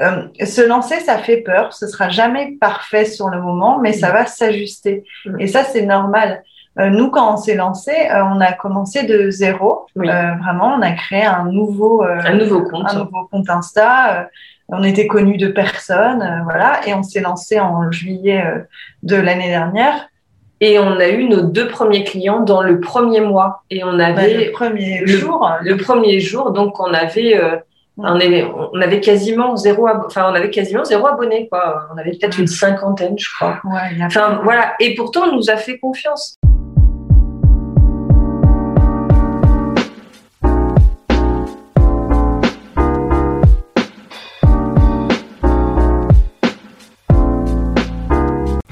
euh, se lancer, ça fait peur. Ce sera jamais parfait sur le moment, mais ça va s'ajuster. Et ça, c'est normal. Euh, nous, quand on s'est lancé, euh, on a commencé de zéro. vraiment, on a créé un nouveau, un nouveau compte, un nouveau compte Insta. on était connus de personne, voilà, et on s'est lancé en juillet de l'année dernière. Et on a eu nos deux premiers clients dans le premier mois. Et on avait le premier jour. Le premier jour, donc on avait on, avait quasiment zéro, enfin, on avait quasiment zéro abonné, quoi. On avait peut-être une cinquantaine, je crois. enfin, voilà. Et pourtant, on nous a fait confiance.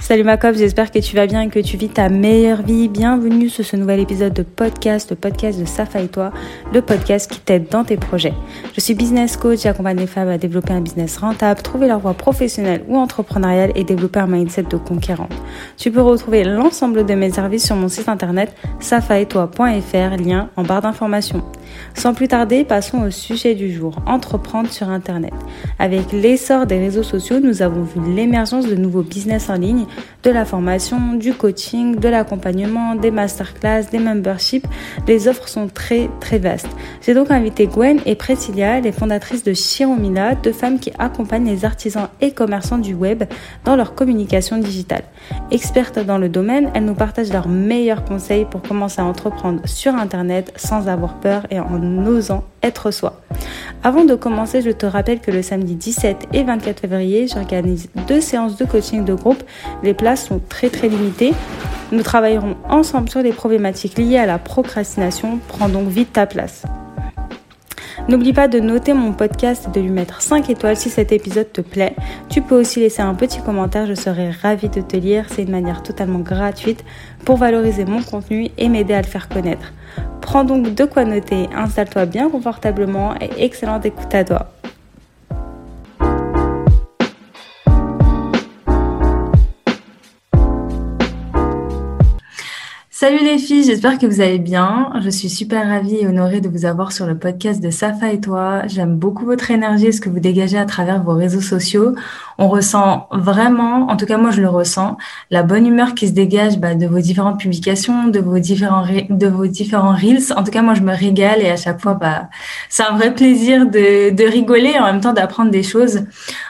Salut ma cop, j'espère que tu vas bien et que tu vis ta meilleure vie. Bienvenue sur ce nouvel épisode de podcast, le podcast de Safa et toi, le podcast qui t'aide dans tes projets. Je suis business coach, j'accompagne les femmes à développer un business rentable, trouver leur voie professionnelle ou entrepreneuriale et développer un mindset de conquérante. Tu peux retrouver l'ensemble de mes services sur mon site internet safaetoi.fr, lien en barre d'informations. Sans plus tarder, passons au sujet du jour, entreprendre sur internet. Avec l'essor des réseaux sociaux, nous avons vu l'émergence de nouveaux business en ligne de la formation, du coaching, de l'accompagnement, des masterclass, des memberships. Les offres sont très très vastes. J'ai donc invité Gwen et Priscilla, les fondatrices de Chiromila, deux femmes qui accompagnent les artisans et commerçants du web dans leur communication digitale. Expertes dans le domaine, elles nous partagent leurs meilleurs conseils pour commencer à entreprendre sur Internet sans avoir peur et en osant être soi. Avant de commencer, je te rappelle que le samedi 17 et 24 février, j'organise deux séances de coaching de groupe. Places sont très très limitées. Nous travaillerons ensemble sur les problématiques liées à la procrastination. Prends donc vite ta place. N'oublie pas de noter mon podcast et de lui mettre 5 étoiles si cet épisode te plaît. Tu peux aussi laisser un petit commentaire, je serai ravie de te lire. C'est une manière totalement gratuite pour valoriser mon contenu et m'aider à le faire connaître. Prends donc de quoi noter, installe-toi bien confortablement et excellente écoute à toi. Salut les filles, j'espère que vous allez bien. Je suis super ravie et honorée de vous avoir sur le podcast de Safa et toi. J'aime beaucoup votre énergie et ce que vous dégagez à travers vos réseaux sociaux. On ressent vraiment, en tout cas moi je le ressens, la bonne humeur qui se dégage bah, de vos différentes publications, de vos différents de vos différents reels. En tout cas moi je me régale et à chaque fois bah c'est un vrai plaisir de, de rigoler et en même temps d'apprendre des choses.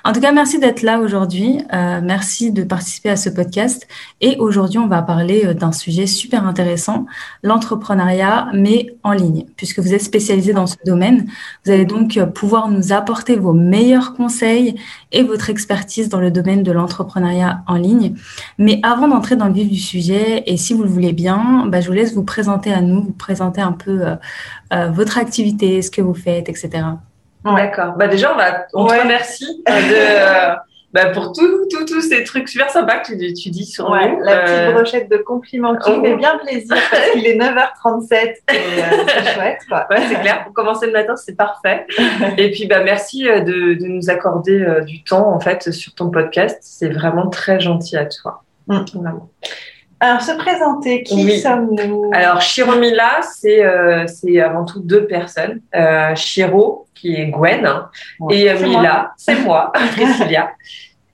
En tout cas merci d'être là aujourd'hui. Euh, merci de participer à ce podcast et aujourd'hui on va parler euh, d'un sujet super intéressant, l'entrepreneuriat, mais en ligne. Puisque vous êtes spécialisé dans ce domaine, vous allez donc pouvoir nous apporter vos meilleurs conseils et votre expertise dans le domaine de l'entrepreneuriat en ligne. Mais avant d'entrer dans le vif du sujet, et si vous le voulez bien, bah, je vous laisse vous présenter à nous, vous présenter un peu euh, euh, votre activité, ce que vous faites, etc. D'accord. Bah déjà, on, va, on te remercie de, bah pour tous tout, ces trucs super sympas que tu, tu dis sur ouais, La petite euh, brochette de compliments qui oh. fait bien plaisir parce qu'il est 9h37 et euh, c'est chouette. Quoi. Ouais, c'est clair. Pour commencer le matin, c'est parfait. et puis, bah, merci euh, de, de nous accorder du temps en fait sur ton podcast. C'est vraiment très gentil à toi. Mm. Vraiment. Alors, se présenter, qui sommes-nous Alors, Chiromila, c'est euh, c'est avant tout deux personnes. Euh, Chiro, qui est Gwen, hein, et euh, Mila, c'est moi, Priscilla.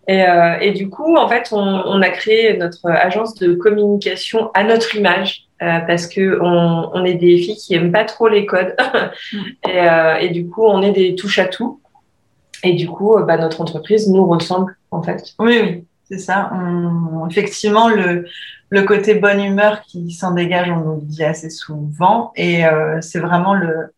Et, euh, et, du coup, en fait, on, on, a créé notre agence de communication à notre image euh, parce que on, on, est des filles qui aiment pas trop les codes mm. et, euh, et, du coup, on est des touches à tout. Et du coup, bah, notre entreprise nous ressemble en fait. Oui, oui, c'est ça. On, effectivement, le le côté bonne humeur qui s'en dégage, on nous le dit assez souvent. Et euh, c'est vraiment le,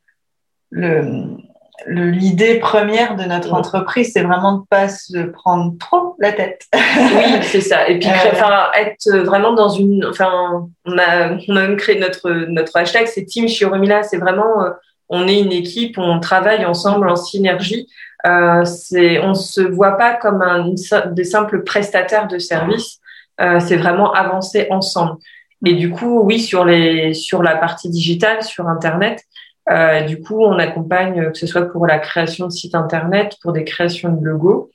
l'idée première de notre entreprise, c'est vraiment de pas se prendre trop la tête. oui, c'est ça. Et puis, euh, être vraiment dans une, enfin, on a, même créé notre notre hashtag, c'est Team Chioromila. C'est vraiment, euh, on est une équipe, on travaille ensemble en synergie. Euh, c'est, on se voit pas comme un, des simples prestataires de services. Euh, c'est vraiment avancer ensemble. Et du coup, oui, sur les sur la partie digitale, sur Internet, euh, du coup, on accompagne euh, que ce soit pour la création de sites Internet, pour des créations de logos.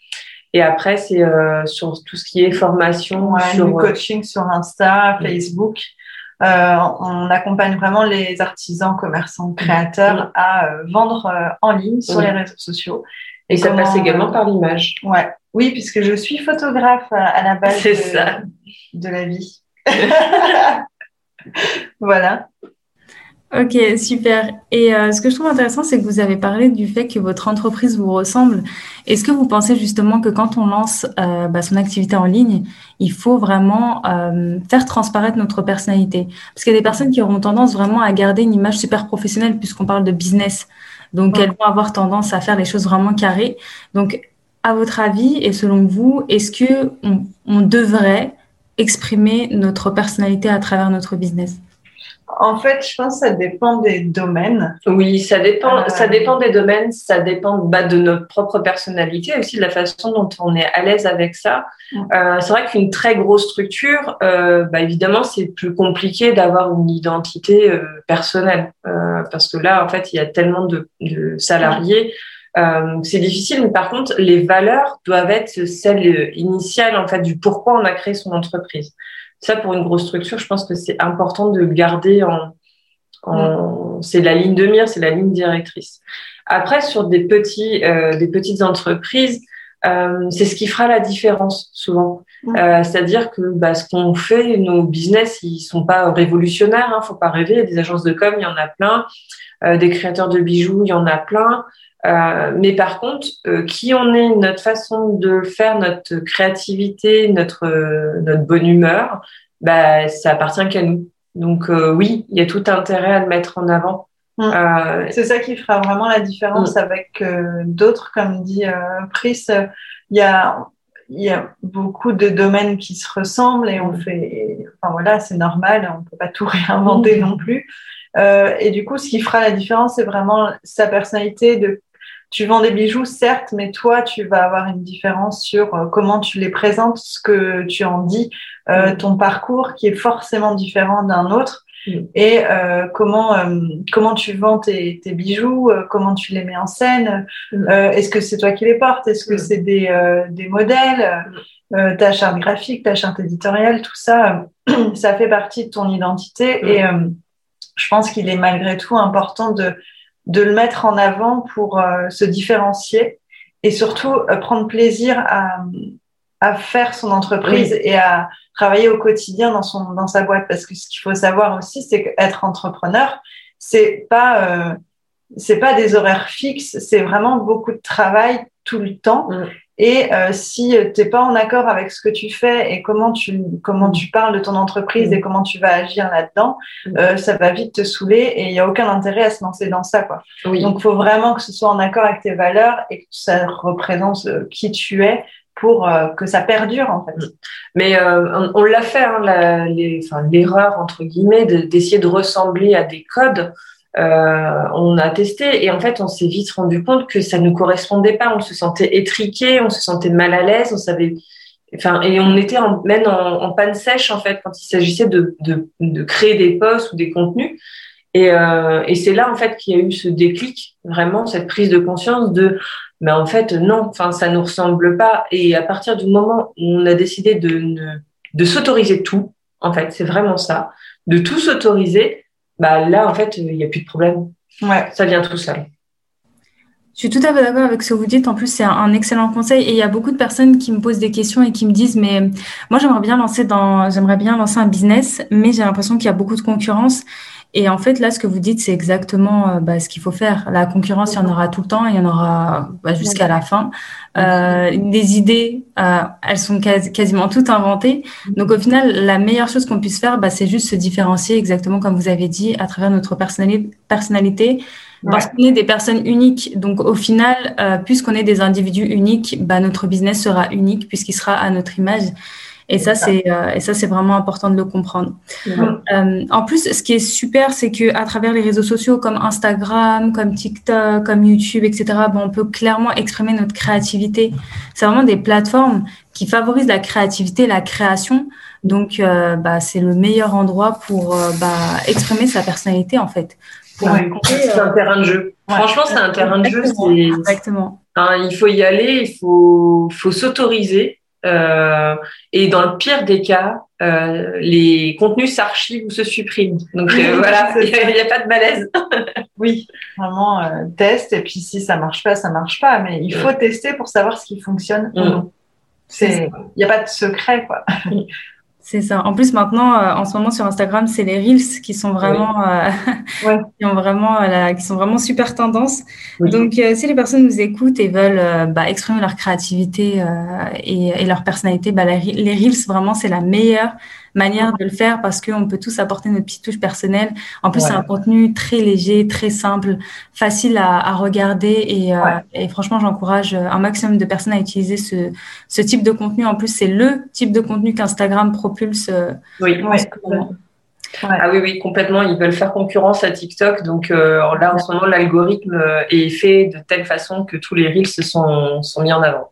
Et après, c'est euh, sur tout ce qui est formation, sur le coaching sur Insta, Facebook. Euh, on accompagne vraiment les artisans, commerçants, créateurs à vendre en ligne sur les réseaux sociaux Et ça passe également par l'image. Ouais. Oui, puisque je suis photographe à la base de, ça. de la vie. voilà. Ok, super. Et euh, ce que je trouve intéressant, c'est que vous avez parlé du fait que votre entreprise vous ressemble. Est-ce que vous pensez justement que quand on lance euh, bah, son activité en ligne, il faut vraiment euh, faire transparaître notre personnalité? Parce qu'il y a des personnes qui auront tendance vraiment à garder une image super professionnelle puisqu'on parle de business. Donc, elles vont avoir tendance à faire les choses vraiment carrées. Donc, à votre avis et selon vous, est-ce que on devrait exprimer notre personnalité à travers notre business? En fait, je pense que ça dépend des domaines. Oui, ça dépend, ça euh, dépend des domaines, ça dépend bah, de notre propre personnalité, aussi de la façon dont on est à l'aise avec ça. Euh, c'est vrai qu'une très grosse structure, euh, bah, évidemment, c'est plus compliqué d'avoir une identité personnelle, parce que là, en fait, il y a tellement de, de salariés. c'est difficile, mais par contre, les valeurs doivent être celles initiales en fait du pourquoi on a créé son entreprise. Ça, pour une grosse structure, je pense que c'est important de garder en, en mm. c'est la ligne de mire, c'est la ligne directrice. Après, sur des petits, euh, des petites entreprises, euh, c'est ce qui fera la différence souvent. Mm. Euh, C'est-à-dire que bah, ce qu'on fait, nos business, ils sont pas révolutionnaires. Hein, faut pas rêver. Des agences de com, il y en a plein. Euh, des créateurs de bijoux, il y en a plein. Euh, mais par contre, euh, qui on est, notre façon de faire, notre créativité, notre euh, notre bonne humeur, bah, ça appartient qu'à nous. Donc oui, il y a tout intérêt à le mettre en avant. Mmh. C'est ça qui fera vraiment la différence mmh. avec d'autres, comme dit Pris. Il y a il y a beaucoup de domaines qui se ressemblent et on mmh. fait, enfin voilà, c'est normal, on peut pas tout réinventer non plus. Euh, et du coup, ce qui fera la différence, c'est vraiment sa personnalité de tu vends des bijoux, certes, mais toi, tu vas avoir une différence sur euh, comment tu les présentes, ce que tu en dis, euh, mm. ton parcours qui est forcément différent d'un autre, mm. et euh, comment comment tu vends tes, tes bijoux, comment tu les mets en scène. Mm. Est-ce que c'est toi qui les portes? Est-ce que c'est des des modèles? Ta charte graphique, ta charte éditoriale, tout ça, ça fait partie de ton identité, et je pense qu'il est malgré tout important de de le mettre en avant pour euh, se différencier et surtout euh, prendre plaisir à, à faire son entreprise et à travailler au quotidien dans son dans sa boîte. Parce que ce qu'il faut savoir aussi c'est qu'être entrepreneur c'est pas euh, c'est pas des horaires fixes c'est vraiment beaucoup de travail tout le temps. Mm. Et euh, si tu n'es pas en accord avec ce que tu fais et comment tu, comment tu parles de ton entreprise mm. et comment tu vas agir là-dedans, mm. euh, ça va vite te saouler et il n'y a aucun intérêt à se lancer dans ça. Quoi. Donc, il faut vraiment que ce soit en accord avec tes valeurs et que ça représente euh, qui tu es pour euh, que ça perdure en fait. Mm. Mais euh, on, l'a fait, hein, l'erreur entre guillemets d'essayer de, ressembler à des codes on a testé et en fait on s'est vite rendu compte que ça ne correspondait pas. On se sentait étriqué, on se sentait mal à l'aise, on savait, enfin et on était en, même en, panne sèche en fait quand il s'agissait de, de, créer des posts ou des contenus. Et, euh, et c'est là en fait qu'il y a eu ce déclic, vraiment cette prise de conscience de, mais en fait non, enfin ça nous ressemble pas. Et à partir du moment où on a décidé de de s'autoriser tout, en fait c'est vraiment ça, de tout s'autoriser bah là, en fait, il n'y a plus de problème. Ouais. Ça vient tout seul. Je suis tout à fait d'accord avec ce que vous dites. En plus, c'est un, excellent conseil. Et il y a beaucoup de personnes qui me posent des questions et qui me disent, mais moi, j'aimerais bien lancer dans, j'aimerais bien lancer un business, mais j'ai l'impression qu'il y a beaucoup de concurrence. Et en fait, là, ce que vous dites, c'est exactement euh, bah, ce qu'il faut faire. La concurrence, il y en aura tout le temps, il y en aura bah, jusqu'à la fin. Euh, les idées, euh, elles sont quasiment toutes inventées. Donc, au final, la meilleure chose qu'on puisse faire, bah, c'est juste se différencier, exactement comme vous avez dit, à travers notre personnalité. Parce qu'on est des personnes uniques. Donc, au final, euh, puisqu'on est des individus uniques, bah, notre business sera unique puisqu'il sera à notre image. Et ça, c'est euh, et ça, c'est vraiment important de le comprendre. Euh, en plus, ce qui est super, c'est que à travers les réseaux sociaux comme Instagram, comme TikTok, comme YouTube, etc., bon, on peut clairement exprimer notre créativité. C'est vraiment des plateformes qui favorisent la créativité, la création. Donc, euh, bah, c'est le meilleur endroit pour bah, exprimer sa personnalité, en fait. c'est un terrain de jeu. Franchement, c'est un terrain de jeu. Exactement. il faut y aller, il faut, faut s'autoriser Euh, et dans le pire des cas, euh, les contenus s'archivent ou se suppriment. Donc euh, voilà, il n'y a, pas de malaise. oui, vraiment euh, test et puis si ça marche pas, ça marche pas. Mais il faut tester pour savoir ce qui fonctionne ou mm. non. Il n'y a pas de secret quoi. C'est ça. En plus, maintenant, euh, en ce moment sur Instagram, c'est les reels qui sont vraiment, euh, qui ont vraiment, euh, qui sont vraiment super tendance. Donc, si les personnes nous écoutent et veulent bah, exprimer leur créativité et, et, leur personnalité, bah, les reels, vraiment, c'est la meilleure manière de le faire parce qu'on peut tous apporter notre petite touche personnelle. En plus, c'est un contenu très léger, très simple, facile à, à regarder et, euh, et franchement, j'encourage un maximum de personnes à utiliser ce, ce type de contenu. En plus, c'est le type de contenu qu'Instagram propulse. Euh, oui, Ah oui, oui, complètement. Ils veulent faire concurrence à TikTok. Donc euh, là, en ce moment, l'algorithme est fait de telle façon que tous les reels sont, sont mis en avant.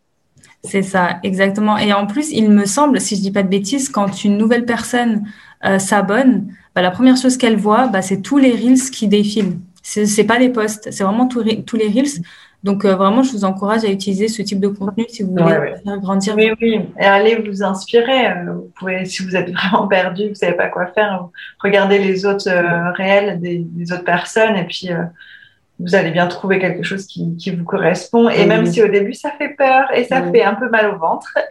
C'est ça, exactement. Et en plus, il me semble, si je dis pas de bêtises, quand une nouvelle personne euh, s'abonne, bah, la première chose qu'elle voit, bah, c'est tous les reels qui défilent. C'est, c'est pas les posts, c'est vraiment tous les reels. Donc euh, vraiment, je vous encourage à utiliser ce type de contenu si vous voulez faire grandir. Oui, oui, et allez vous inspirer. Euh, vous pouvez, si vous êtes vraiment perdu, vous savez pas quoi faire, regardez les autres réels des, des, autres personnes et puis vous allez bien trouver quelque chose qui, qui vous correspond. Et même si au début ça fait peur et ça fait un peu mal au ventre,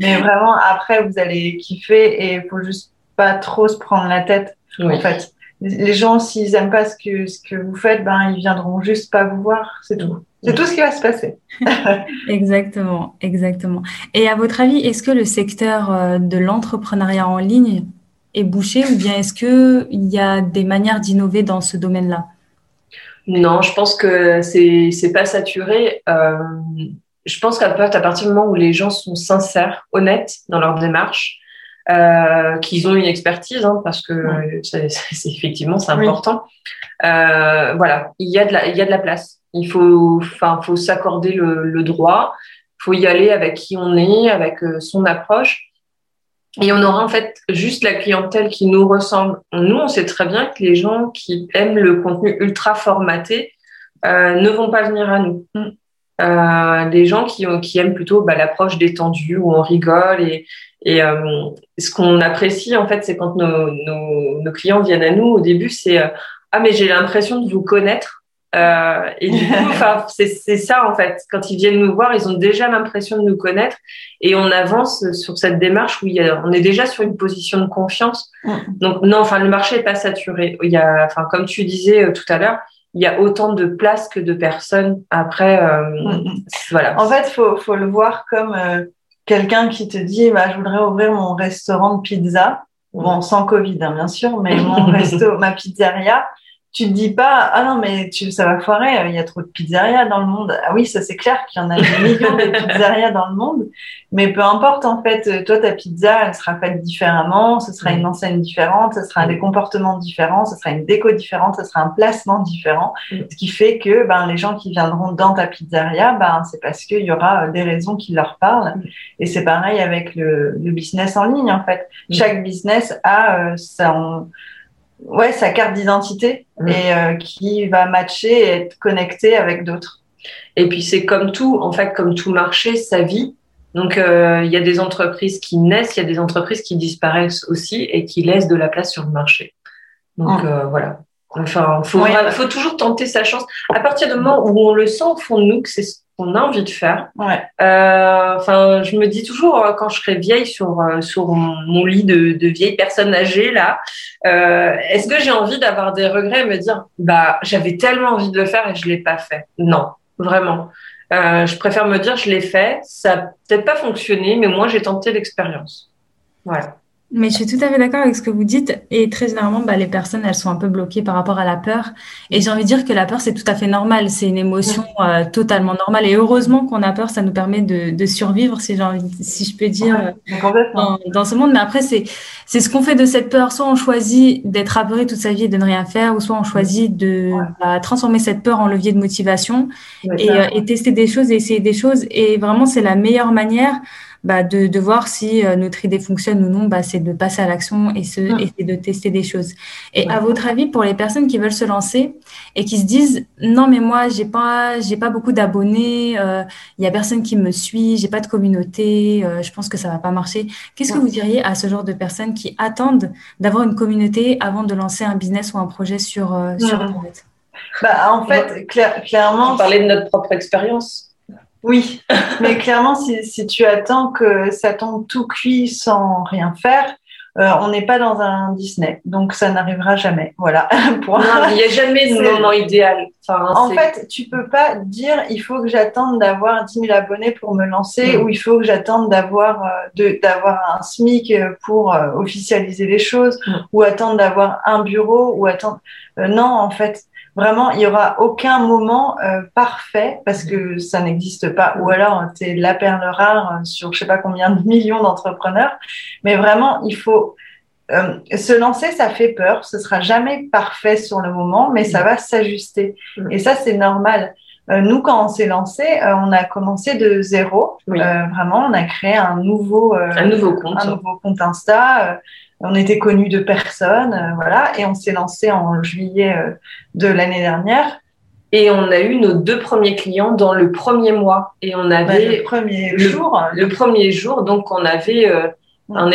mais vraiment après vous allez kiffer et il faut juste pas trop se prendre la tête. En fait, les gens s'ils aiment pas ce que ce que vous faites, ben ils viendront juste pas vous voir, c'est tout. C'est tout ce qui va se passer. exactement, exactement. Et à votre avis, est-ce que le secteur euh, de l'entrepreneuriat en ligne est bouché ou bien est-ce que il y a des manières d'innover dans ce domaine-là? Non, je pense que c'est c'est pas saturé. Euh, je pense qu'à partir du moment où les gens sont sincères, honnêtes dans leur démarche, euh, qu'ils ont une expertise, hein, parce que c'est, effectivement c'est important. Euh, voilà, il y a de la il y a de la place. Il faut enfin faut s'accorder le, le droit. Faut y aller avec qui on est, avec son approche. Et on aura en fait juste la clientèle qui nous ressemble. Nous, on sait très bien que les gens qui aiment le contenu ultra formaté euh, ne vont pas venir à nous. Mm. Euh, les gens qui, qui aiment plutôt bah, l'approche détendue où on rigole et, et euh, ce qu'on apprécie en fait, c'est quand nos, nos, nos, clients viennent à nous au début, c'est euh, ah mais j'ai l'impression de vous connaître euh, et du coup, c'est ça en fait. Quand ils viennent nous voir, ils ont déjà l'impression de nous connaître et on avance sur cette démarche où il y a, on est déjà sur une position de confiance. Mm. Donc non, enfin le marché est pas saturé. Il y a, enfin comme tu disais euh, tout à l'heure, il y a autant de places que de personnes. Après, euh, mm. voilà. En fait, faut faut le voir comme euh, quelqu'un qui te dit, bah, je voudrais ouvrir mon restaurant de pizza. Bon, sans Covid, hein, bien sûr, mais mon resto, ma pizzeria tu te dis pas ah non mais tu ça va foirer il y a trop de pizzerias dans le monde. Ah oui ça c'est clair qu'il y en a des millions de pizzerias dans le monde. Mais peu importe en fait toi ta pizza elle sera faite différemment ce sera une enseigne différente ce sera des comportements différents ce sera une déco différente ce sera un placement différent. Ce qui fait que ben les gens qui viendront dans ta pizzeria ben c'est parce qu'il y aura des raisons qui leur parlent. Et c'est pareil avec le, le, business en ligne en fait. Chaque business a euh, son ouais, sa carte d'identité mm. et euh, qui va matcher et être connecté avec d'autres. Et puis c'est comme tout, en fait, comme tout marché, sa vie. Donc euh, il y a des entreprises qui naissent, il y a des entreprises qui disparaissent aussi et qui laissent de la place sur le marché. Donc mm. euh, voilà. Enfin, faut, faut toujours tenter sa chance. À partir du moment où on le sent au fond de nous que c'est qu'on a envie de faire. Ouais. Euh, enfin, je me dis toujours euh, quand je serai vieille sur euh, sur mon lit de, de vieille personne âgée là, euh, est-ce que j'ai envie d'avoir des regrets et me dire bah j'avais tellement envie de le faire et je l'ai pas fait? Non, vraiment. Euh, je préfère me dire je l'ai fait, ça peut-être pas fonctionné, mais moi j'ai tenté l'expérience. Voilà. Mais je suis tout à fait d'accord avec ce que vous dites. Et très généralement, bah, les personnes, elles sont un peu bloquées par rapport à la peur. Et j'ai envie de dire que la peur, c'est tout à fait normal. C'est une émotion euh, totalement normale. Et heureusement qu'on a peur, ça nous permet de, de survivre, si j'ai envie, si je peux dire, dans, dans, ce monde. Mais après, c'est, c'est ce qu'on fait de cette peur. Soit on choisit d'être apeuré toute sa vie et de ne rien faire, ou soit on choisit de bah, transformer cette peur en levier de motivation et, euh, et, tester des choses et essayer des choses. Et vraiment, c'est la meilleure manière bah, de, de, voir si euh, notre idée fonctionne ou non, bah, c'est de passer à l'action et, se, et de tester des choses. Et à votre avis, pour les personnes qui veulent se lancer et qui se disent non mais moi j'ai pas j'ai pas beaucoup d'abonnés, il euh, y a personne qui me suit, j'ai pas de communauté, euh, je pense que ça va pas marcher. Qu'est-ce que vous diriez à ce genre de personnes qui attendent d'avoir une communauté avant de lancer un business ou un projet sur, sur mm. Internet? Bah, en fait, clairement. Parler de notre propre expérience. Oui, mais clairement, si, si, tu attends que ça tombe tout cuit sans rien faire, euh, on n'est pas dans un Disney, donc ça n'arrivera jamais. Voilà. il n'y a jamais de moment idéal. en fait, tu peux pas dire il faut que j'attende d'avoir 10 000 abonnés pour me lancer ou il faut que j'attende d'avoir euh, d'avoir un SMIC pour euh, officialiser les choses ou attendre d'avoir un bureau ou attendre. non, en fait, Vraiment, il y aura aucun moment euh, parfait parce que ça n'existe pas. Ou alors, tu es la perle rare sur je sais pas combien de millions d'entrepreneurs. Mais vraiment, il faut euh, se lancer, ça fait peur. Ce sera jamais parfait sur le moment, mais ça va s'ajuster. Et ça, c'est normal. Euh, nous, quand on s'est lancé, on a commencé de zéro. vraiment, on a créé un nouveau, un nouveau compte, un nouveau compte Insta on était connus de personne, euh, voilà, et on s'est lancé en juillet euh, de l'année dernière. Et on a eu nos deux premiers clients dans le premier mois. Et on avait le premier jour. Le premier jour, donc on avait, euh, on,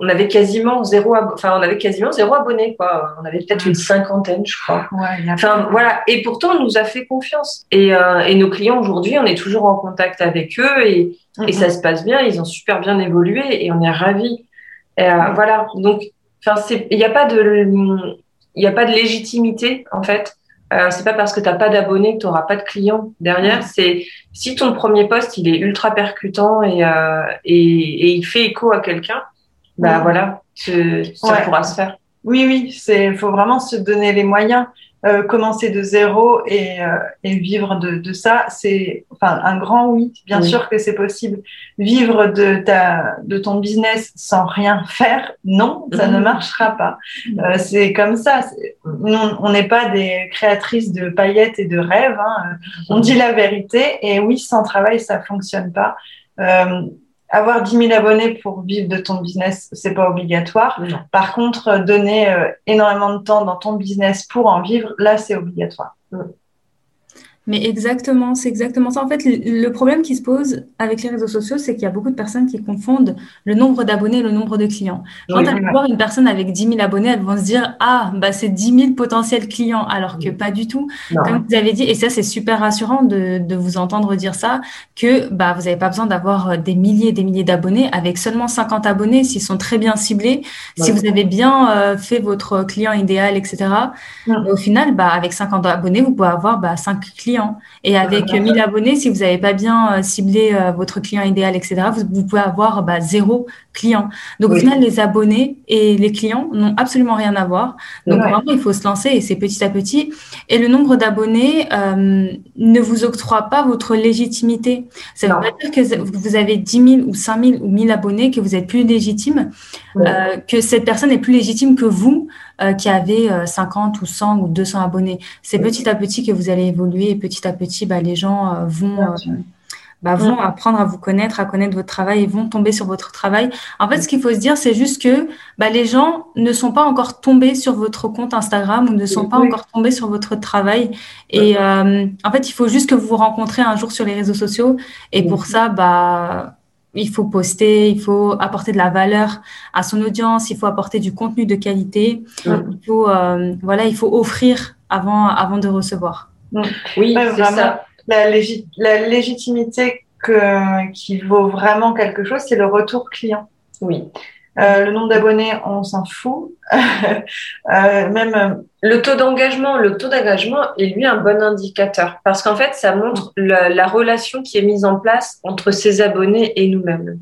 on avait quasiment zéro, enfin on avait quasiment zéro abonné quoi. On avait peut-être une cinquantaine, je crois. Ouais, enfin voilà. Et pourtant on nous a fait confiance. Et, et nos clients aujourd'hui, on est toujours en contact avec eux et, et ça se passe bien. Ils ont super bien évolué et on est ravis. Euh, voilà. Donc, enfin, il n'y a pas de, il n'y a pas de légitimité en fait. Euh, c'est pas parce que tu n'as pas d'abonnés que tu n'auras pas de clients derrière. C'est si ton premier poste il est ultra percutant et, euh, et, et, il fait écho à quelqu'un, bah voilà, ça pourra se faire. Oui, oui, c'est faut vraiment se donner les moyens. Euh, commencer de zéro et, euh, et vivre de, de ça, c'est enfin un grand oui. Bien sûr que c'est possible. Vivre de ta de ton business sans rien faire, non, ça ne mhm. marchera pas. Euh, c'est comme ça. on n'est pas des créatrices de paillettes et de rêves. Hein. On dit la vérité et oui, sans travail, ça fonctionne pas. Avoir 10 000 abonnés pour vivre de ton business, c'est pas obligatoire. Par contre, donner euh, énormément de temps dans ton business pour en vivre, là, c'est obligatoire. Mais exactement, c'est exactement ça. En fait, le problème qui se pose avec les réseaux sociaux, c'est qu'il y a beaucoup de personnes qui confondent le nombre d'abonnés et le nombre de clients. Quand oui, elles voir une personne avec 10 000 abonnés, elles vont se dire, ah, bah, c'est 10 000 potentiels clients, alors que pas du tout. Comme vous avez dit, et ça, c'est super rassurant de, de, vous entendre dire ça, que bah, vous n'avez pas besoin d'avoir des milliers et des milliers d'abonnés. Avec seulement 50 abonnés, s'ils sont très bien ciblés, si vous avez bien euh, fait votre client idéal, etc., au final, bah, avec 50 abonnés, vous pouvez avoir bah, 5 clients et avec 1000 abonnés, si vous n'avez pas bien euh, ciblé euh, votre client idéal, etc., vous, pouvez avoir bah, zéro client. Donc au final, les abonnés et les clients n'ont absolument rien à voir. Donc vraiment, il faut se lancer et c'est petit à petit. Et le nombre d'abonnés euh, ne vous octroie pas votre légitimité. Ça ne veut pas dire que vous avez 10 000 ou 5 000 ou 1000 abonnés que vous êtes plus légitime, que cette personne est plus légitime que vous qui avez 50 euh, ou 100 ou 200 abonnés. C'est petit à petit que vous allez évoluer et petit à petit, bah, les gens euh, vont, bah, vont apprendre à vous connaître, à connaître votre travail et vont tomber sur votre travail. En fait, ce qu'il faut se dire, c'est juste que bah, les gens ne sont pas encore tombés sur votre compte Instagram ou ne sont pas encore tombés sur votre travail. Et en fait, il faut juste que vous vous rencontrez un jour sur les réseaux sociaux. Et pour ça, bah, il faut poster, il faut apporter de la valeur à son audience, il faut apporter du contenu de qualité, il faut euh, voilà, il faut offrir avant avant de recevoir. Oui, c'est ça. La, la légitimité que, qui vaut vraiment quelque chose, c'est le retour client. Oui. Euh, le nombre d'abonnés, on s'en fout. euh, même euh, le taux d'engagement, le taux d'engagement est lui un bon indicateur parce qu'en fait, ça montre la, la, relation qui est mise en place entre ses abonnés et nous-mêmes.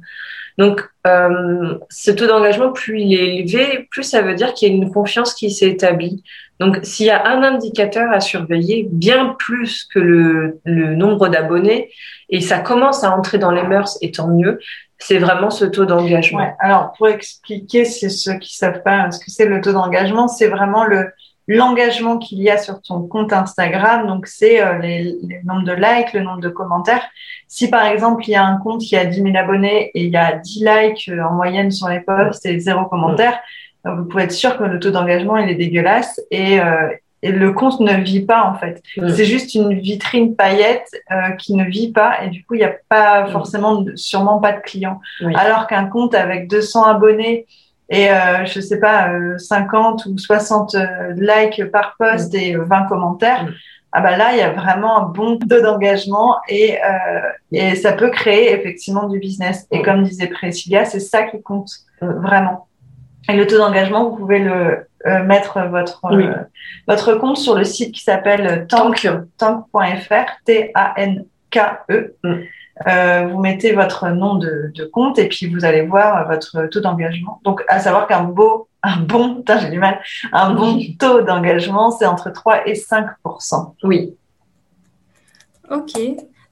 Donc, ce taux d'engagement, plus il est élevé, plus ça veut dire qu'il y a une confiance qui s'est établie. Donc, s'il y a un indicateur à surveiller, bien plus que le, le nombre d'abonnés, et ça commence à entrer dans les mœurs, et tant mieux, c'est vraiment ce taux d'engagement. Ouais. Alors, pour expliquer, c'est ceux qui savent pas ce que c'est le taux d'engagement, c'est vraiment le l'engagement qu'il y a sur ton compte Instagram. Donc, c'est euh, les, les nombres de likes, le nombre de commentaires. Si, par exemple, il y a un compte qui a 10 000 abonnés et il y a 10 likes euh, en moyenne sur les posts et zéro commentaire, euh, vous pouvez être sûr que le taux d'engagement, il est dégueulasse et, et le compte ne vit pas, en fait. C'est juste une vitrine paillette qui ne vit pas et du coup, il n'y a pas forcément, sûrement pas de clients. Alors qu'un compte avec 200 abonnés et euh, je sais pas, 50 euh, ou 60 euh, likes par post et 20 commentaires, mm. ah bah là, il y a vraiment un bon taux d'engagement et, et ça peut créer effectivement du business. Et mm. comme disait Priscilla, c'est ça qui compte vraiment. Et le taux d'engagement, vous pouvez le mettre votre votre compte sur le site qui s'appelle tank tank.fr t a n k e mm. Euh, vous mettez votre nom de, de, compte et puis vous allez voir votre taux d'engagement. Donc, à savoir qu'un beau, un bon, j'ai du mal, un bon taux d'engagement, c'est entre 3 et 5% Oui. Ok.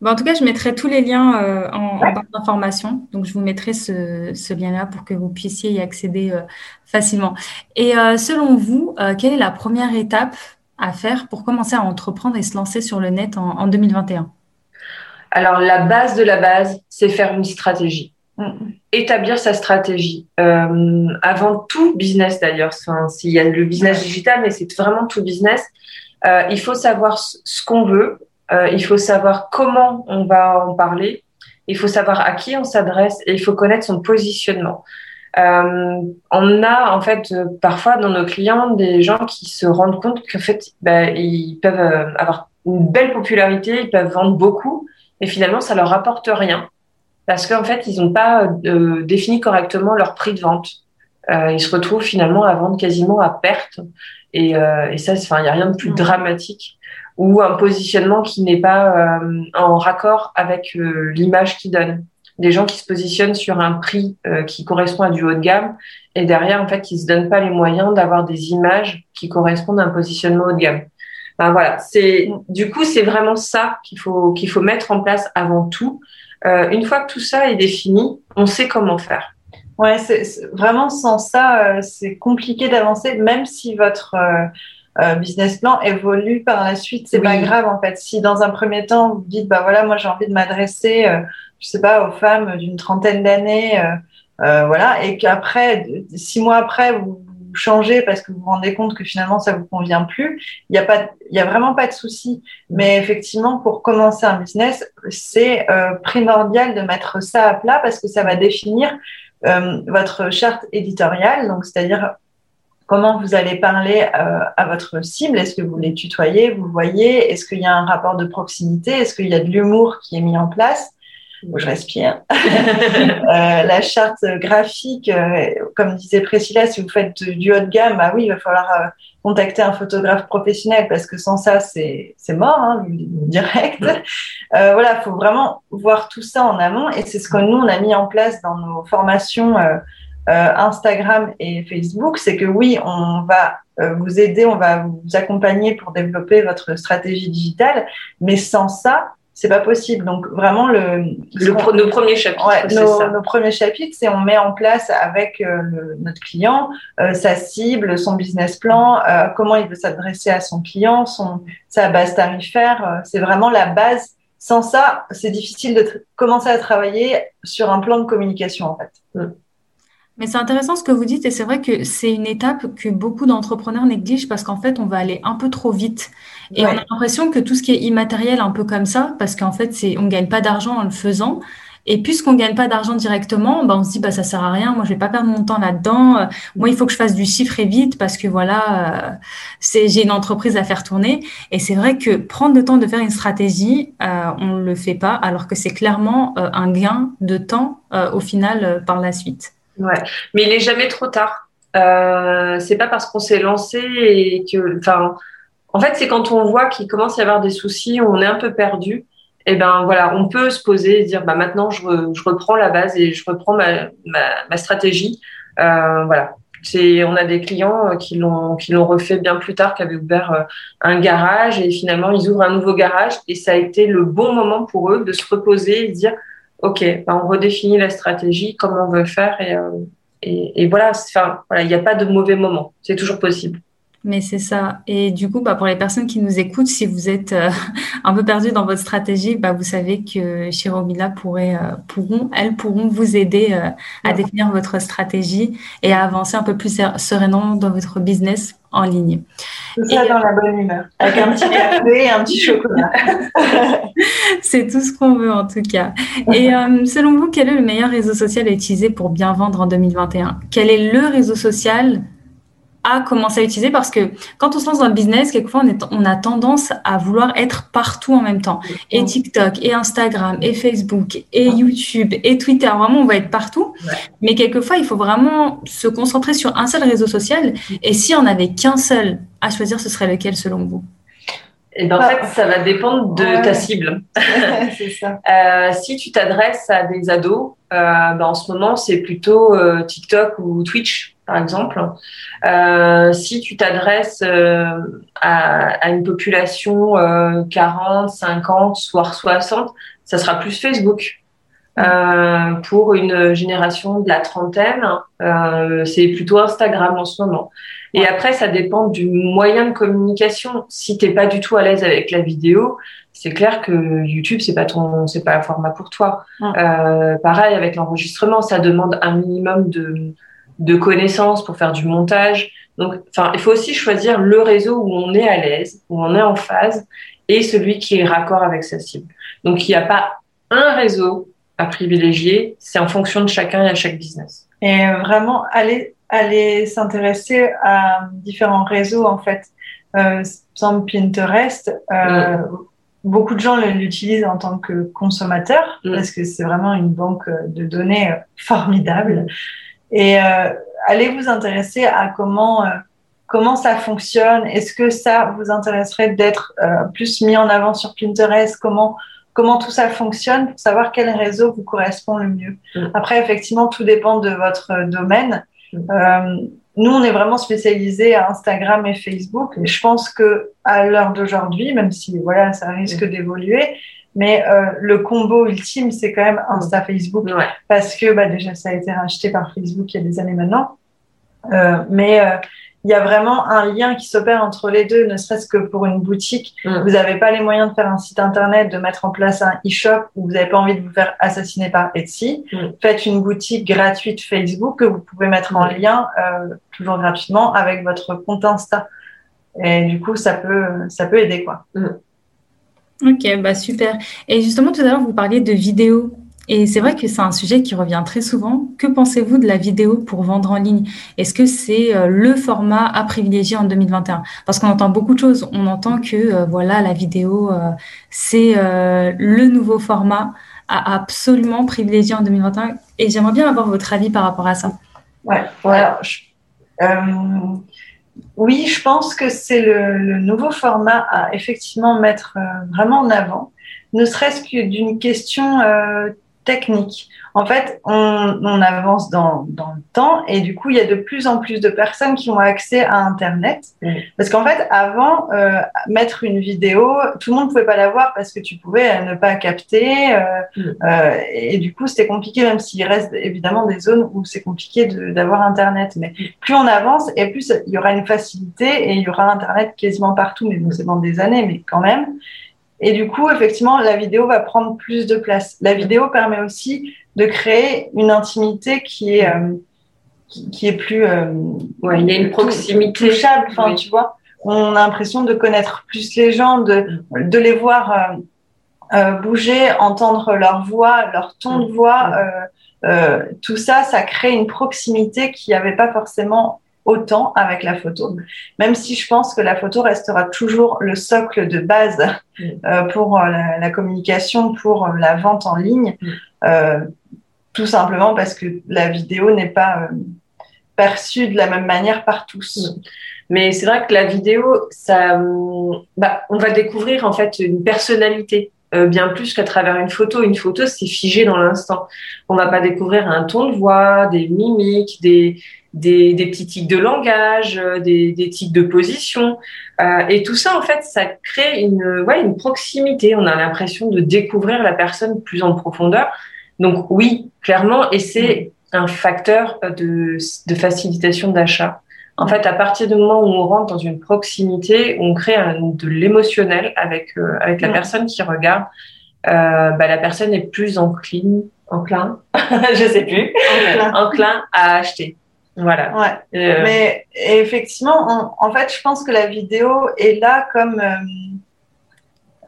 En tout cas, je mettrai tous les liens euh, en, barre d'information. Donc, je vous mettrai ce, ce lien-là pour que vous puissiez y accéder euh, facilement. Et selon vous, quelle est la première étape à faire pour commencer à entreprendre et se lancer sur le net en, en 2021 alors, la base de la base, c'est faire une stratégie. Établir sa stratégie. Euh, avant tout business d'ailleurs, enfin, s'il y a le business digital, mais c'est vraiment tout business. Euh, il faut savoir ce qu'on veut, euh, il faut savoir comment on va en parler, il faut savoir à qui on s'adresse et il faut connaître son positionnement. Euh, on a en fait parfois dans nos clients des gens qui se rendent compte qu'en fait ben, ils peuvent euh, avoir une belle popularité, ils peuvent vendre beaucoup, et finalement, ça leur rapporte rien parce qu'en fait, ils n'ont pas euh, défini correctement leur prix de vente. Euh, ils se retrouvent finalement à vendre quasiment à perte. Et, euh, et ça, il n'y a rien de plus dramatique ou un positionnement qui n'est pas euh, en raccord avec euh, l'image qu'ils donnent. Des gens qui se positionnent sur un prix qui correspond à du haut de gamme et derrière, en fait, ils se donnent pas les moyens d'avoir des images qui correspondent à un positionnement haut de gamme voilà, c'est du coup c'est vraiment ça qu'il faut qu'il faut mettre en place avant tout. Euh, une fois que tout ça est défini, on sait comment faire. Ouais, vraiment sans ça, euh, c'est compliqué d'avancer, même si votre euh, business plan évolue par la suite. C'est pas grave en fait. Si dans un premier temps vous dites bah voilà, moi j'ai envie de m'adresser, je sais pas, aux femmes d'une trentaine d'années, voilà, et qu'après six mois après vous changer parce que vous vous rendez compte que finalement ça vous convient plus, il n'y a pas, il y a vraiment pas de souci. Mais effectivement, pour commencer un business, c'est euh, primordial de mettre ça à plat parce que ça va définir euh, votre charte éditoriale, donc c'est-à-dire comment vous allez parler euh, à votre cible? Est-ce que vous les tutoyez, vous voyez? Est-ce qu'il y a un rapport de proximité? Est-ce qu'il y a de l'humour qui est mis en place? Je respire. euh, la charte graphique, euh, comme disait Priscilla, si vous faites du haut de gamme, bah oui, il va falloir contacter un photographe professionnel parce que sans ça, c'est mort, hein, direct. Voilà, il faut vraiment voir tout ça en amont et c'est ce que nous, on a mis en place dans nos formations Instagram et Facebook, c'est que oui, on va vous aider, on va vous accompagner pour développer votre stratégie digitale, mais sans ça, c'est pas possible. Donc vraiment le, le nos premiers chapitres, ouais, nos, nos, premiers chapitres, c'est on met en place avec euh, le, notre client euh, sa cible, son business plan, euh, comment il veut s'adresser à son client, son sa base tarifaire. c'est vraiment la base. Sans ça, c'est difficile de commencer à travailler sur un plan de communication en fait. Mm. Mais c'est intéressant ce que vous dites et c'est vrai que c'est une étape que beaucoup d'entrepreneurs négligent parce qu'en fait, on va aller un peu trop vite. Et on a l'impression que tout ce qui est immatériel, un peu comme ça, parce qu'en fait, c'est, on gagne pas d'argent en le faisant. Et puisqu'on gagne pas d'argent directement, bah on se dit bah ça sert à rien. Moi je vais pas perdre mon temps là-dedans. Moi il faut que je fasse du chiffre et vite parce que voilà euh, c'est j'ai une entreprise à faire tourner. Et c'est vrai que prendre le temps de faire une stratégie, euh, on le fait pas alors que c'est clairement euh, un gain de temps euh, au final par la suite. Ouais, mais il est jamais trop tard. Euh, c'est pas parce qu'on s'est lancé et que, enfin, en fait, c'est quand on voit qu'il commence à y avoir des soucis, on est un peu perdu. Et eh ben voilà, on peut se poser et dire, bah maintenant, je, je reprends la base et je reprends ma, ma, ma stratégie. Euh, voilà, c'est, on a des clients qui l'ont qui l'ont refait bien plus tard, qui avaient ouvert euh, un garage et finalement ils ouvrent un nouveau garage et ça a été le bon moment pour eux de se reposer et dire ok, ben, on redéfinit la stratégie, comment on veut faire et, euh, et, voilà, enfin, voilà, il n'y a pas de mauvais moment, c'est toujours possible. Mais c'est ça. Et du coup, bah, pour les personnes qui nous écoutent, si vous êtes euh, un peu perdu dans votre stratégie, bah, vous savez que chez Romila pourrait, euh, pourront, elles pourront vous aider euh, à définir votre stratégie et à avancer un peu plus sereinement dans votre business en ligne. Tout ça dans la bonne humeur, avec un petit café et un petit chocolat. c'est tout ce qu'on veut en tout cas. Et selon vous, quel est le meilleur réseau social à utiliser pour bien vendre en 2021 Quel est le réseau social à commencer à utiliser parce que quand on se lance dans le business, quelquefois on, a tendance à vouloir être partout en même temps. Et TikTok, et Instagram, et Facebook, et YouTube, et Twitter. Vraiment, on va être partout. Mais quelquefois, il faut vraiment se concentrer sur un seul réseau social. Et si on n'avait qu'un seul à choisir, ce serait lequel selon vous? Et eh ben, en fait, ça va dépendre de ta cible. ça. Euh, si tu t'adresses à des ados, euh, ben, en ce moment, c'est plutôt euh, TikTok ou Twitch par exemple. Euh, si tu t'adresses euh, à, une population 40, 50, voire 60, ça sera plus Facebook. Euh, pour une génération de la trentaine, c'est plutôt Instagram en ce moment. Et après, ça dépend du moyen de communication. Si t'es pas du tout à l'aise avec la vidéo, c'est clair que YouTube c'est pas ton, c'est pas un format pour toi. pareil avec l'enregistrement, ça demande un minimum de de connaissances pour faire du montage. Donc, enfin, il faut aussi choisir le réseau où on est à l'aise, où on est en phase, et celui qui est raccord avec sa cible. Donc, il n'y a pas un réseau à privilégier, c'est en fonction de chacun et à chaque business. Et vraiment, aller, aller s'intéresser à différents réseaux, en fait. Euh, exemple, Pinterest, euh, mm. beaucoup de gens l'utilisent en tant que consommateur, mm. parce que c'est vraiment une banque de données formidable. Et euh, allez vous intéresser à comment euh, comment ça fonctionne. Est-ce que ça vous intéresserait d'être euh, plus mis en avant sur Pinterest? Comment comment tout ça fonctionne? Pour savoir quel réseau vous correspond le mieux. Mm. Après, effectivement, tout dépend de votre domaine. Euh, nous, on est vraiment spécialisé à Instagram et Facebook. Et je pense que à l'heure d'aujourd'hui, même si voilà, ça risque d'évoluer, mais euh, le combo ultime, c'est quand même Insta Facebook. Parce que bah, déjà, ça a été racheté par Facebook il y a des années maintenant. Euh, mais euh, il y a vraiment un lien qui s'opère entre les deux, ne serait-ce que pour une boutique. Mm. Vous n'avez pas les moyens de faire un site internet, de mettre en place un e-shop où vous n'avez pas envie de vous faire assassiner par Etsy. Mm. Faites une boutique gratuite Facebook que vous pouvez mettre en mm. lien euh, toujours gratuitement avec votre compte Insta. Et du coup, ça peut, ça peut aider, quoi. Ok, bah super. Et justement, tout à l'heure, vous parliez de vidéo. Et c'est vrai que c'est un sujet qui revient très souvent. Que pensez-vous de la vidéo pour vendre en ligne? Est-ce que c'est euh, le format à privilégier en 2021 Parce qu'on entend beaucoup de choses. On entend que euh, voilà, la vidéo, euh, c'est le nouveau format à absolument privilégier en 2021. Et j'aimerais bien avoir votre avis par rapport à ça. Ouais. Oui, je pense que c'est le, nouveau format à effectivement mettre vraiment en avant, ne serait-ce que d'une question technique. En fait, on, avance dans, le temps et du coup, il y a de plus en plus de personnes qui ont accès à Internet. Parce qu'en fait, avant, euh, mettre une vidéo, tout le monde ne pouvait pas la voir parce que tu pouvais euh, ne pas capter. Euh, et du coup, c'était compliqué, même s'il reste évidemment des zones où c'est compliqué d'avoir Internet. Mais plus on avance et plus il y aura une facilité et il y aura Internet quasiment partout. Mais bon, c'est dans des années, mais quand même. Et du coup, effectivement, la vidéo va prendre plus de place. La vidéo permet aussi de créer une intimité qui est, euh, qui, est plus. Euh, ouais, il y a une proximité. Touchable, enfin, tu vois. On a l'impression de connaître plus les gens, de, de les voir euh, bouger, entendre leur voix, leur ton de voix. tout ça, ça crée une proximité qui n'y avait pas forcément autant avec la photo, même si je pense que la photo restera toujours le socle de base mm. euh, pour euh, la, communication, pour euh, la vente en ligne, mm. tout simplement parce que la vidéo n'est pas perçue de la même manière par tous. Mm. Mais c'est vrai que la vidéo, ça, bah, on va découvrir en fait une personnalité. bien plus qu'à travers une photo. Une photo, c'est figé dans l'instant. On va pas découvrir un ton de voix, des mimiques, des, des, des petits tics de langage, euh, des, des tics de position. Euh, et tout ça, en fait, ça crée une, ouais, une proximité. On a l'impression de découvrir la personne plus en profondeur. Donc oui, clairement, et c'est un facteur de, de facilitation d'achat En fait, à partir du moment où on rentre dans une proximité, on crée de l'émotionnel avec euh, avec la personne qui regarde. Euh, bah, la personne est plus encline, enclin, je sais plus, enclin. à acheter. Voilà. Ouais. Euh, Mais effectivement, en fait, je pense que la vidéo est là comme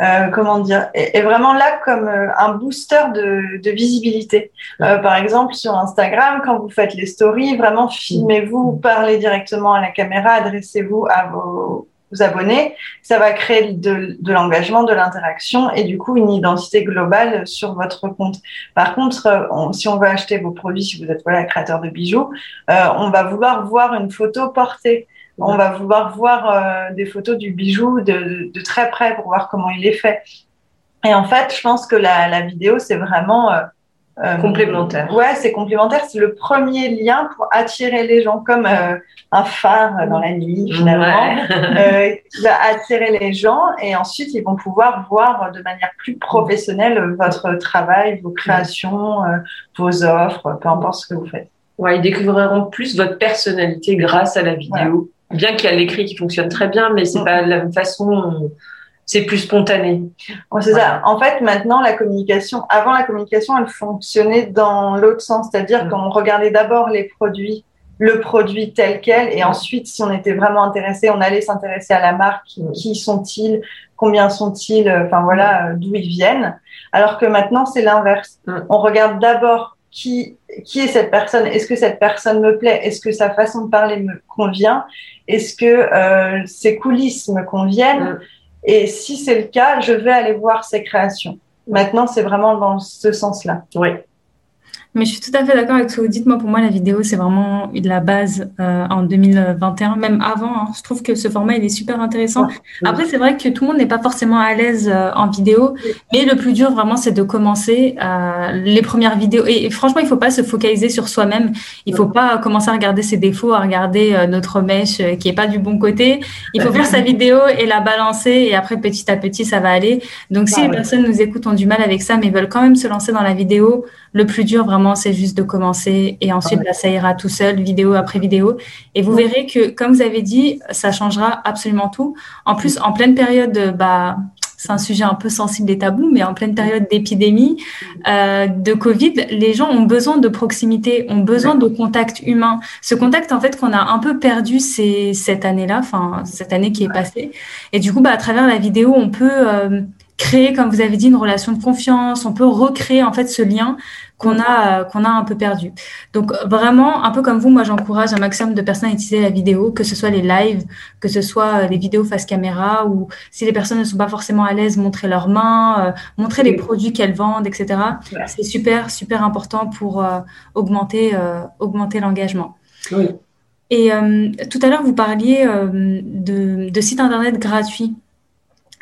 euh, comment dire, est, vraiment là comme euh, un booster de, de visibilité. Euh, par exemple, sur Instagram, quand vous faites les stories, vraiment filmez-vous, parlez directement à la caméra, adressez-vous à vos, abonnés. Ça va créer de, de l'engagement, de l'interaction et du coup une identité globale sur votre compte. Par contre, si on veut acheter vos produits, si vous êtes voilà créateur de bijoux, on va vouloir voir une photo portée. On va vouloir voir euh, des photos du bijou de, très près pour voir comment il est fait. Et en fait, je pense que la, vidéo, c'est vraiment euh, euh, complémentaire. Ouais, c'est complémentaire. C'est le premier lien pour attirer les gens, comme un phare dans la nuit finalement, qui va attirer les gens. Et ensuite, ils vont pouvoir voir de manière plus professionnelle votre travail, vos créations, vos offres, peu importe ce que vous faites. Ouais, ils découvriront plus votre personnalité grâce à la vidéo bien qu'il y a l'écrit qui fonctionne très bien, mais c'est pas de la même façon. C'est plus spontané. c'est ça. En fait, maintenant, la communication, avant la communication, elle fonctionnait dans l'autre sens, c'est-à-dire mm. qu'on regardait d'abord les produits, le produit tel quel, et mm. ensuite, si on était vraiment intéressé, on allait s'intéresser à la marque. Mm. Qui sont-ils Combien sont-ils Enfin voilà, d'où ils viennent. Alors que maintenant, c'est l'inverse. On regarde d'abord qui, qui est cette personne Est-ce que cette personne me plaît Est-ce que sa façon de parler me convient Est-ce que euh, ses coulisses me conviennent mm. Et si c'est le cas, je vais aller voir ses créations. Maintenant, c'est vraiment dans ce sens-là. Oui. Mais je suis tout à fait d'accord avec ce que vous dites. Moi, pour moi, la vidéo, c'est vraiment la base euh, en 2021, même avant. Hein. Je trouve que ce format, il est super intéressant. Après, c'est vrai que tout le monde n'est pas forcément à l'aise euh, en vidéo, mais le plus dur, vraiment, c'est de commencer euh, les premières vidéos. Et, franchement, il faut pas se focaliser sur soi-même. Il faut pas commencer à regarder ses défauts, à regarder notre mèche qui est pas du bon côté. Il faut faire sa vidéo et la balancer, et après, petit à petit, ça va aller. Donc, si les personnes nous écoutent ont du mal avec ça, mais veulent quand même se lancer dans la vidéo, le plus dur, vraiment, c'est juste de commencer et ensuite, ah ça ira tout seul, vidéo après vidéo. Et vous verrez que, comme vous avez dit, ça changera absolument tout. En plus, en pleine période, bah, c'est un sujet un peu sensible et tabou, mais en pleine période d'épidémie, euh, de Covid, les gens ont besoin de proximité, ont besoin de contact humain. Ce contact, en fait, qu'on a un peu perdu ces, cette année-là, enfin, cette année qui est passée. Et du coup, bah, à travers la vidéo, on peut euh, créer, comme vous avez dit, une relation de confiance. On peut recréer en fait ce lien qu'on a qu'on a un peu perdu. Donc vraiment, un peu comme vous, moi j'encourage un maximum de personnes à utiliser la vidéo, que ce soit les lives, que ce soit les vidéos face caméra, ou si les personnes ne sont pas forcément à l'aise, montrer leurs mains, euh, montrer les produits qu'elles vendent, etc. C'est super super important pour euh, augmenter euh, augmenter l'engagement. Oui. Et tout à l'heure, vous parliez de, de sites internet gratuits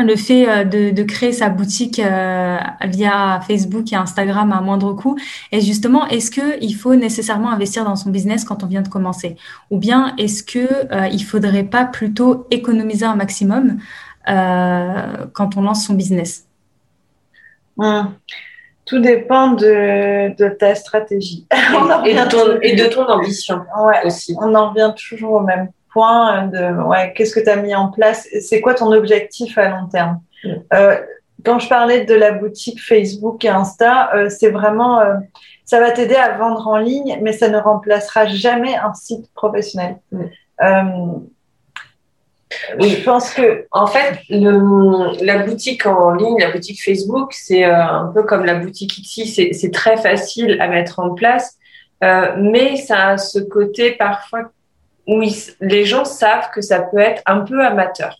le fait euh, de, créer sa boutique euh, via Facebook et Instagram à moindre coût. Et justement, est-ce qu'il faut nécessairement investir dans son business quand on vient de commencer? Ou bien est-ce qu'il euh, il faudrait pas plutôt économiser un maximum quand on lance son business? Hum. Tout dépend de, ta stratégie. et, de ton, ambition aussi. On en revient toujours au même point de ouais, qu'est-ce que tu as mis en place C'est quoi ton objectif à long terme? Mm. euh, Quand je parlais de la boutique Facebook et Insta, euh, c'est vraiment, euh, ça va t'aider à vendre en ligne, mais ça ne remplacera jamais un site professionnel. Mm. Oui, je pense que en fait, le, la boutique en ligne, la boutique Facebook, c'est un peu comme la boutique ici, c'est très facile à mettre en place, mais ça a ce côté parfois oui, les gens savent que ça peut être un peu amateur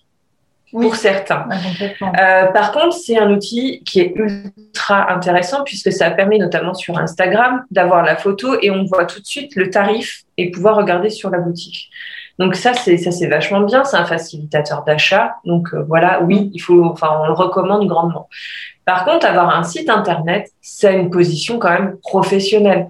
pour certains. Euh, par contre, c'est un outil qui est ultra intéressant puisque ça permet notamment sur Instagram d'avoir la photo et on voit tout de suite le tarif et pouvoir regarder sur la boutique. Donc ça, c'est ça, c'est vachement bien. C'est un facilitateur d'achat. Donc euh, voilà, oui, il faut, enfin, on le recommande grandement. Par contre, avoir un site internet, c'est une position quand même professionnelle.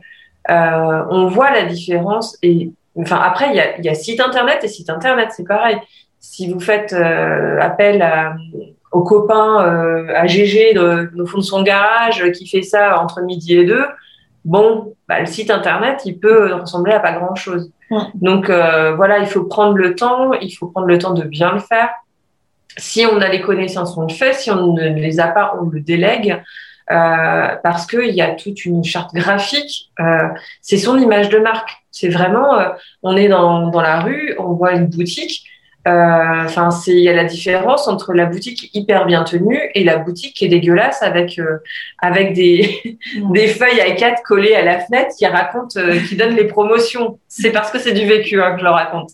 Euh, on voit la différence et Enfin, après, il y a, y a, site internet et site internet, c'est pareil. Si vous faites euh, appel à, au copain euh, à GG au fond de son garage qui fait ça entre midi et deux, bon, bah, le site internet, il peut ressembler à pas grand chose. Donc voilà, il faut prendre le temps, il faut prendre le temps de bien le faire. Si on a les connaissances, on le fait. Si on ne les a pas, on le délègue. Euh, parce qu'il y a toute une charte graphique. Euh, c'est son image de marque. C'est vraiment, euh, on est dans, dans la rue, on voit une boutique. Euh, enfin, c'est il y a la différence entre la boutique hyper bien tenue et la boutique qui est dégueulasse avec euh, avec des des feuilles à 4 collées à la fenêtre qui racontent, qui donnent les promotions. C'est parce que c'est du vécu hein, que je le raconte.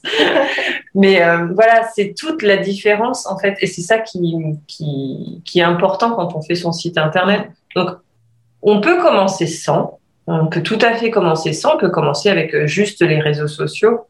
Mais voilà, c'est toute la différence en fait, et c'est ça qui, qui qui est important quand on fait son site internet. Donc, on peut commencer sans, on peut tout à fait commencer sans, on peut commencer avec euh, juste les réseaux sociaux.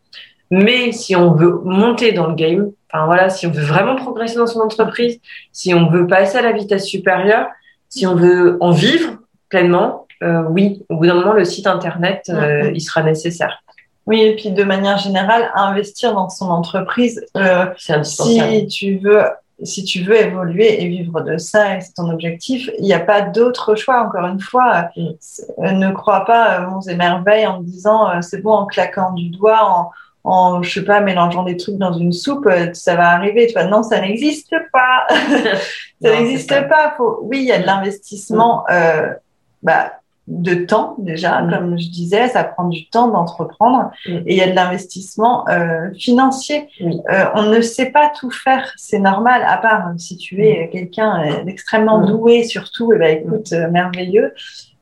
Mais si on veut monter dans le game, enfin voilà, si on veut vraiment progresser dans son entreprise, si on veut passer à la vitesse supérieure, si on veut en vivre pleinement, euh, oui, au bout d'un moment, le site internet, euh, il sera nécessaire. Oui, et puis de manière générale, investir dans son entreprise, euh, si tu veux si tu veux évoluer et vivre de ça, et c'est ton objectif, il n'y a pas d'autre choix. Encore une fois, euh, ne crois pas euh, monts et merveilles en disant euh, c'est bon en claquant du doigt, en, en, je sais pas, mélangeant des trucs dans une soupe, ça va arriver. Tu vois, non, ça n'existe pas. ça n'existe pas. Faut... Oui, il y a de mm. l'investissement. Euh, bah, de temps déjà, mm. comme je disais, ça prend du temps d'entreprendre mm. et il y a de l'investissement euh, financier. Euh, on ne sait pas tout faire, c'est normal, à part euh, si tu es mm. quelqu'un d'extrêmement doué surtout, et eh ben écoute, merveilleux.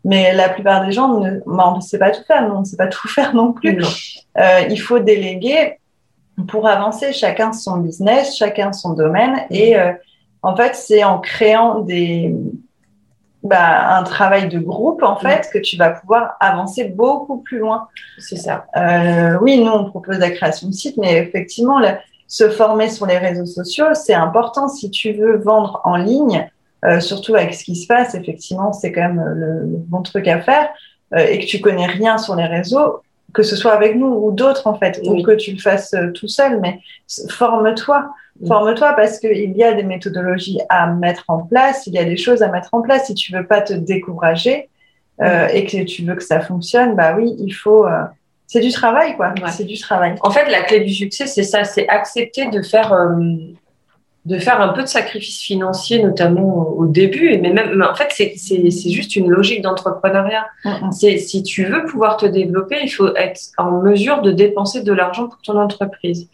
Mais la plupart des gens, ne, bah, on ne sait pas tout faire, on ne sait pas tout faire non plus. il faut déléguer pour avancer, chacun son business, chacun son domaine et en fait, c'est en créant des, bah, un travail de groupe en fait que tu vas pouvoir avancer beaucoup plus loin. C'est ça. Euh, oui, nous on propose la création de site, mais effectivement, se former sur les réseaux sociaux, c'est important si tu veux vendre en ligne, euh, surtout avec ce qui se passe. Effectivement, c'est quand même le, bon truc à faire euh, et que tu connais rien sur les réseaux, que ce soit avec nous ou d'autres en fait, ou que tu le fasses euh, tout seul, mais forme-toi. Mm. Forme-toi parce qu'il y a des méthodologies à mettre en place, il y a des choses à mettre en place. Si tu veux pas te décourager euh, mm. et que tu veux que ça fonctionne, bah oui, il faut. Euh, c'est du travail, quoi. C'est du travail. En fait, la clé du succès, c'est ça, c'est accepter de faire, euh, de faire un peu de sacrifice financier, notamment au début. Mais même, en fait, c'est juste une logique d'entrepreneuriat. Mm, c'est si tu veux pouvoir te développer, il faut être en mesure de dépenser de l'argent pour ton entreprise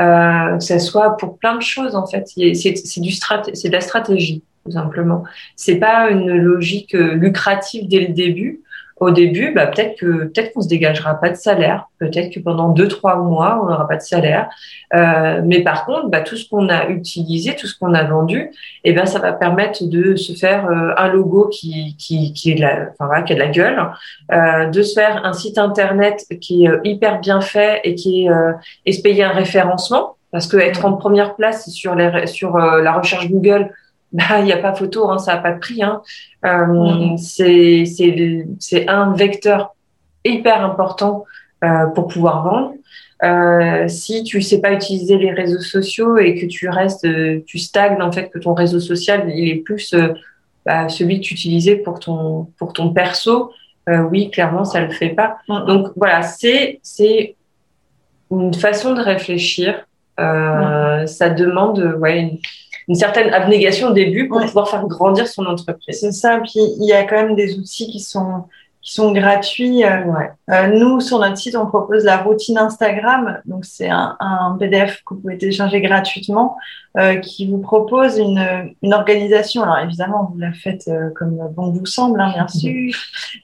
euh, que ce soit pour plein de choses en fait. C'est du c'est de la stratégie tout simplement. C'est pas une logique euh, lucrative dès le début au début, bah, peut-être que peut-être qu'on se dégagera pas de salaire, peut-être que pendant deux trois mois on n'aura pas de salaire, euh, mais par contre, bah, tout ce qu'on a utilisé, tout ce qu'on a vendu, eh ben ça va permettre de se faire euh, un logo qui qui qui est de la, enfin voilà, qui a de la gueule, euh, de se faire un site internet qui est euh, hyper bien fait et qui est euh, et se payer un référencement. Parce que être en première place sur les sur la recherche Google bah, il n'y a pas photo, hein, ça n'a pas de prix. Hein. Euh. C'est un vecteur hyper important euh, pour pouvoir vendre. Euh, si tu sais pas utiliser les réseaux sociaux et que tu restes, tu stagnes en fait, que ton réseau social il est plus bah, celui que tu utilisais pour ton pour ton perso, oui clairement ça le fait pas. Donc voilà, c'est c'est une façon de réfléchir. Mm. Ça demande ouais une, une certaine abnégation au début pour pouvoir faire grandir son entreprise. C'est ça. Puis il y a quand même des outils qui sont qui sont gratuits. Euh, euh, nous, sur notre site, on propose la routine Instagram. Donc, c'est un, un, PDF que vous pouvez télécharger gratuitement euh, qui vous propose une, une, organisation. Alors, évidemment, vous la faites euh, comme bon vous semble, hein, bien sûr.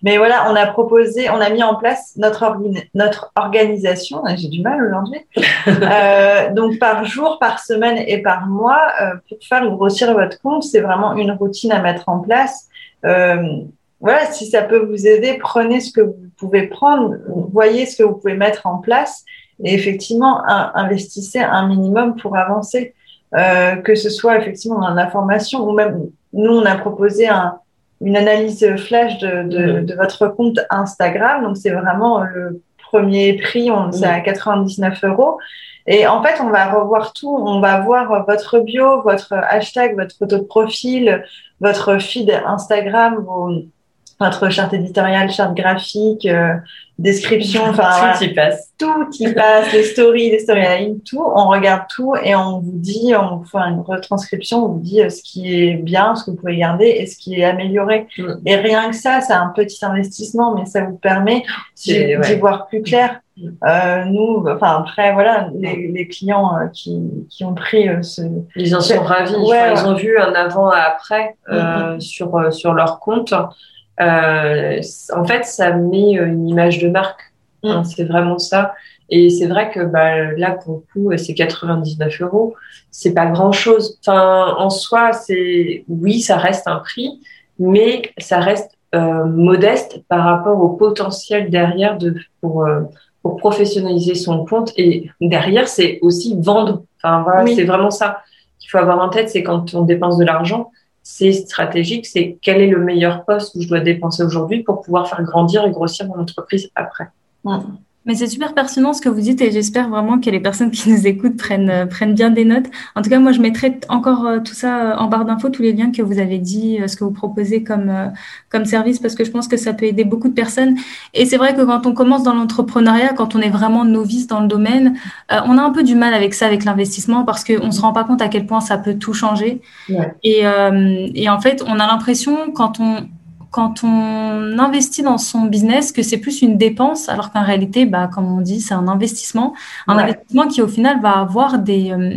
Mais voilà, on a proposé, on a mis en place notre, notre organisation. J'ai du mal aujourd'hui. Euh, donc, par jour, par semaine et par mois, pour faire grossir votre compte, c'est vraiment une routine à mettre en place. Euh, voilà, si ça peut vous aider, prenez ce que vous pouvez prendre, voyez ce que vous pouvez mettre en place et effectivement, investissez un minimum pour avancer. Euh, que ce soit effectivement dans l'information ou même nous, on a proposé un, une analyse flash de, de, mmh. de, votre compte Instagram. Donc, c'est vraiment le premier prix, on, c'est à 99 euros. Et en fait, on va revoir tout. On va voir votre bio, votre hashtag, votre photo de profil, votre feed Instagram, vos, notre charte éditoriale, charte graphique, euh, description, enfin tout y passe. Tout y passe, les stories, les storylines, tout. On regarde tout et on vous dit, on vous fait une retranscription, on vous dit euh, ce qui est bien, ce que vous pouvez garder et ce qui est amélioré. Mm. Et rien que ça, c'est un petit investissement, mais ça vous permet d'y voir plus clair. Mm. Euh, nous, enfin après, voilà, les, les clients euh, qui, qui ont pris ce... Ils en sont ravis. Ils ont vu un avant et après mm, sur, sur leur compte. Euh, en fait, ça met euh, une image de marque. Mm. c'est vraiment ça. Et c'est vrai que bah, là, pour le coup, c'est 99 euros. C'est pas grand chose. Enfin, en soi, c'est oui, ça reste un prix, mais ça reste euh, modeste par rapport au potentiel derrière de pour pour professionnaliser son compte. Et derrière, c'est aussi vendre. Enfin voilà, c'est vraiment ça qu'il faut avoir en tête. C'est quand on dépense de l'argent, c'est stratégique, c'est quel est le meilleur poste où je dois dépenser aujourd'hui pour pouvoir faire grandir et grossir mon entreprise après. Mais c'est super pertinent ce que vous dites et j'espère vraiment que les personnes qui nous écoutent prennent, euh, prennent bien des notes. En tout cas, moi, je mettrai encore euh, tout ça euh, en barre d'infos, tous les liens que vous avez dit, ce que vous proposez comme, comme service, parce que je pense que ça peut aider beaucoup de personnes. Et c'est vrai que quand on commence dans l'entrepreneuriat, quand on est vraiment novice dans le domaine, on a un peu du mal avec ça, avec l'investissement, parce qu'on ne se rend pas compte à quel point ça peut tout changer. Et, et en fait, on a l'impression, quand on quand on investit dans son business que c'est plus une dépense, alors qu'en réalité, bah, comme on dit, c'est un investissement. Un investissement qui, au final, va avoir des, euh,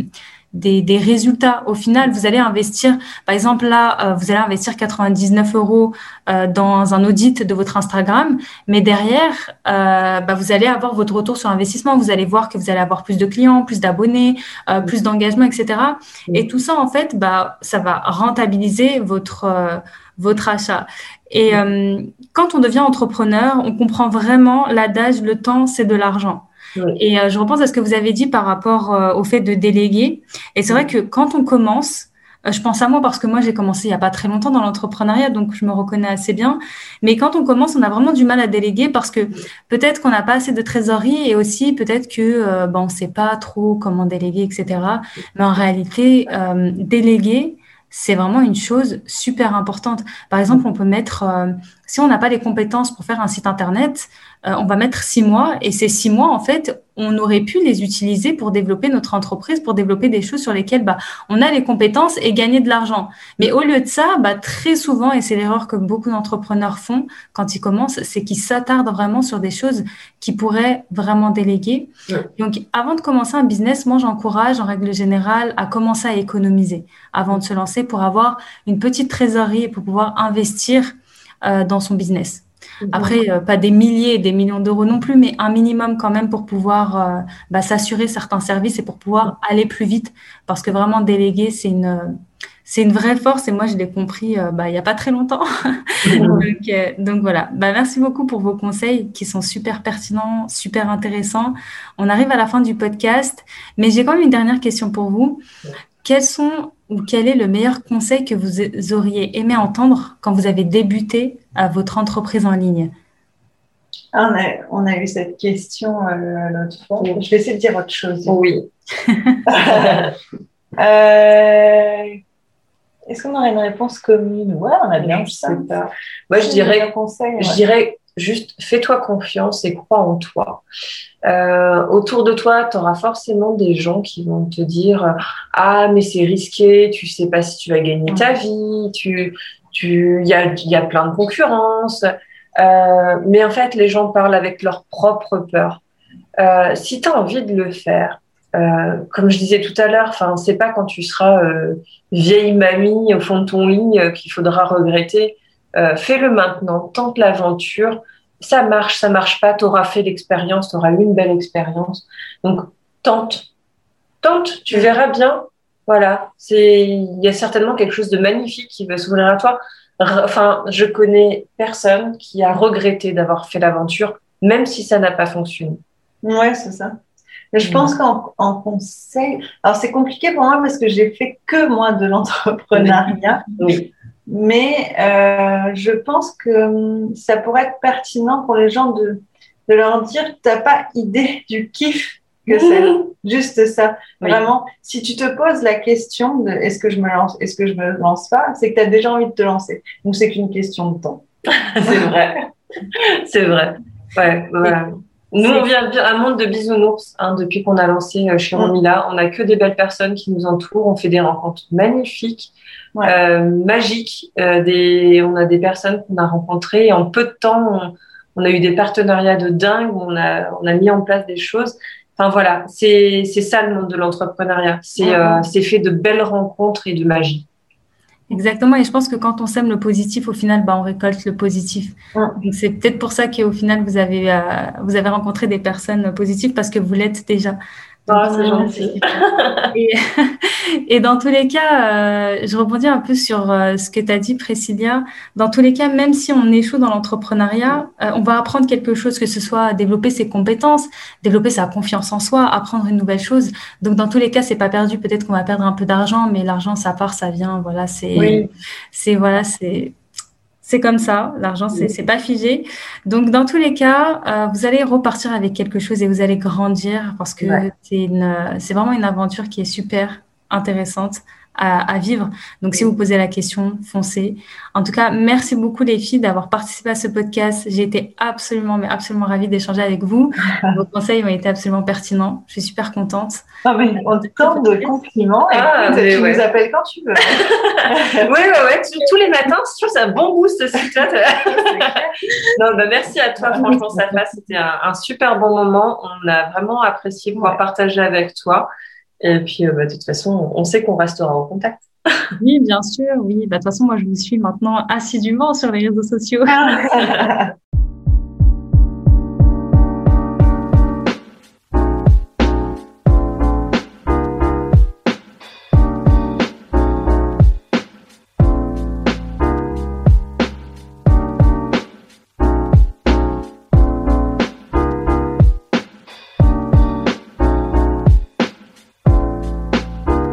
des, des, résultats. Au final, vous allez investir, par exemple, là, euh, vous allez investir 99 euros euh, dans un audit de votre Instagram, mais derrière, bah, vous allez avoir votre retour sur investissement. Vous allez voir que vous allez avoir plus de clients, plus d'abonnés, plus d'engagement, etc. Et tout ça, en fait, bah, ça va rentabiliser votre votre achat. Et euh, quand on devient entrepreneur, on comprend vraiment l'adage le temps, c'est de l'argent. Et euh, je repense à ce que vous avez dit par rapport euh, au fait de déléguer. Et c'est vrai que quand on commence, je pense à moi parce que moi j'ai commencé il y a pas très longtemps dans l'entrepreneuriat, donc je me reconnais assez bien. Mais quand on commence, on a vraiment du mal à déléguer parce que peut-être qu'on n'a pas assez de trésorerie et aussi peut-être que bon, on sait pas trop comment déléguer, etc. Mais en réalité, déléguer, c'est vraiment une chose super importante. Par exemple, on peut mettre, euh, si on n'a pas les compétences pour faire un site internet, euh, on va mettre six mois et ces six mois, en fait, on aurait pu les utiliser pour développer notre entreprise, pour développer des choses sur lesquelles bah, on a les compétences et gagner de l'argent. Mais au lieu de ça, bah, très souvent, et c'est l'erreur que beaucoup d'entrepreneurs font quand ils commencent, c'est qu'ils s'attardent vraiment sur des choses qui pourraient vraiment déléguer. Donc, avant de commencer un business, moi, j'encourage en règle générale à commencer à économiser avant de se lancer pour avoir une petite trésorerie et pour pouvoir investir euh, dans son business. Après, euh, pas des milliers et des millions d'euros non plus, mais un minimum quand même pour pouvoir euh, bah, s'assurer certains services et pour pouvoir aller plus vite. Parce que vraiment, déléguer, c'est une, c'est une vraie force et moi, je l'ai compris euh, bah, il n'y a pas très longtemps. donc, voilà. Bah, merci beaucoup pour vos conseils qui sont super pertinents, super intéressants. On arrive à la fin du podcast, mais j'ai quand même une dernière question pour vous. Quels sont ou quel est le meilleur conseil que vous auriez aimé entendre quand vous avez débuté à votre entreprise en ligne? Ah, on, a, eu cette question euh, l'autre fois. Je vais essayer de dire autre chose. Oui. Euh, est-ce qu'on aurait une réponse commune? Ouais, on a bien ça. Moi, je dirais, conseil, je dirais juste fais-toi confiance et crois en toi. Euh, autour de toi, tu auras forcément des gens qui vont te dire ah mais c'est risqué, tu sais pas si tu vas gagner ta vie, tu tu il y a y a plein de concurrence. Euh, mais en fait, les gens parlent avec leur propre peur. Euh, si tu as envie de le faire, euh, comme je disais tout à l'heure, enfin, c'est pas quand tu seras euh, vieille mamie au fond de ton lit euh, qu'il faudra regretter. Fais-le maintenant, tente l'aventure. Ça marche, ça marche pas, tu auras fait l'expérience, tu auras eu une belle expérience. Donc, tente, tente, tu verras bien. Voilà, c'est, il y a certainement quelque chose de magnifique qui va s'ouvrir à toi. Enfin, je connais personne qui a regretté d'avoir fait l'aventure, même si ça n'a pas fonctionné. Ouais, c'est ça. Mais je pense qu'en conseil, alors c'est compliqué pour moi parce que j'ai fait que moi de l'entrepreneuriat. Oui. Mais euh, je pense que hum, ça pourrait être pertinent pour les gens de, de leur dire tu n'as pas idée du kiff que c'est. Juste ça. Vraiment, si tu te poses la question de est-ce que je me lance, est-ce que je me lance pas, c'est que tu as déjà envie de te lancer. Donc c'est qu'une question de temps. c'est vrai. C'est vrai. Ouais, voilà. Nous, on vient d'un monde de bisounours hein, depuis qu'on a lancé euh, chez Romila. On n'a que des belles personnes qui nous entourent. On fait des rencontres magnifiques, euh, magiques. Euh, des, on a des personnes qu'on a rencontrées et en peu de temps, on, a eu des partenariats de dingue. On a, on a mis en place des choses. Enfin voilà, c'est ça le monde de l'entrepreneuriat. C'est euh, fait de belles rencontres et de magie. Exactement, et je pense que quand on sème le positif, au final, bah, on récolte le positif. Donc c'est peut-être pour ça qu'au final, vous avez, euh, vous avez rencontré des personnes positives parce que vous l'êtes déjà. Ah, c'est gentil. Et, dans tous les cas, euh, je rebondis un peu sur euh, ce que tu as dit, Priscilla. Dans tous les cas, même si on échoue dans l'entrepreneuriat, euh, on va apprendre quelque chose, que ce soit développer ses compétences, développer sa confiance en soi, apprendre une nouvelle chose. Donc, dans tous les cas, c'est pas perdu. Peut-être qu'on va perdre un peu d'argent, mais l'argent, ça part, ça vient. Voilà, c'est, c'est, voilà, c'est, c'est comme ça, l'argent, c'est n'est pas figé. Donc, dans tous les cas, euh, vous allez repartir avec quelque chose et vous allez grandir parce que c'est vraiment une aventure qui est super intéressante à, vivre. Donc, si vous posez la question, foncez. En tout cas, merci beaucoup les filles d'avoir participé à ce podcast. J'ai été absolument, mais absolument ravie d'échanger avec vous. Vos conseils ont été absolument pertinents. Je suis super contente. Non, mais on temps de compliments. Ah, tu nous appelles quand tu veux. oui, oui, oui. Tous les matins, je trouve ça un bon boost ce site-là. non, bah, merci à toi. Franchement, ça c'était un, un super bon moment. On a vraiment apprécié pouvoir partager avec toi. Et puis, euh, bah, de toute façon, on sait qu'on restera en contact. Oui, bien sûr, oui. Bah, de toute façon, moi, je vous suis maintenant assidûment sur les réseaux sociaux.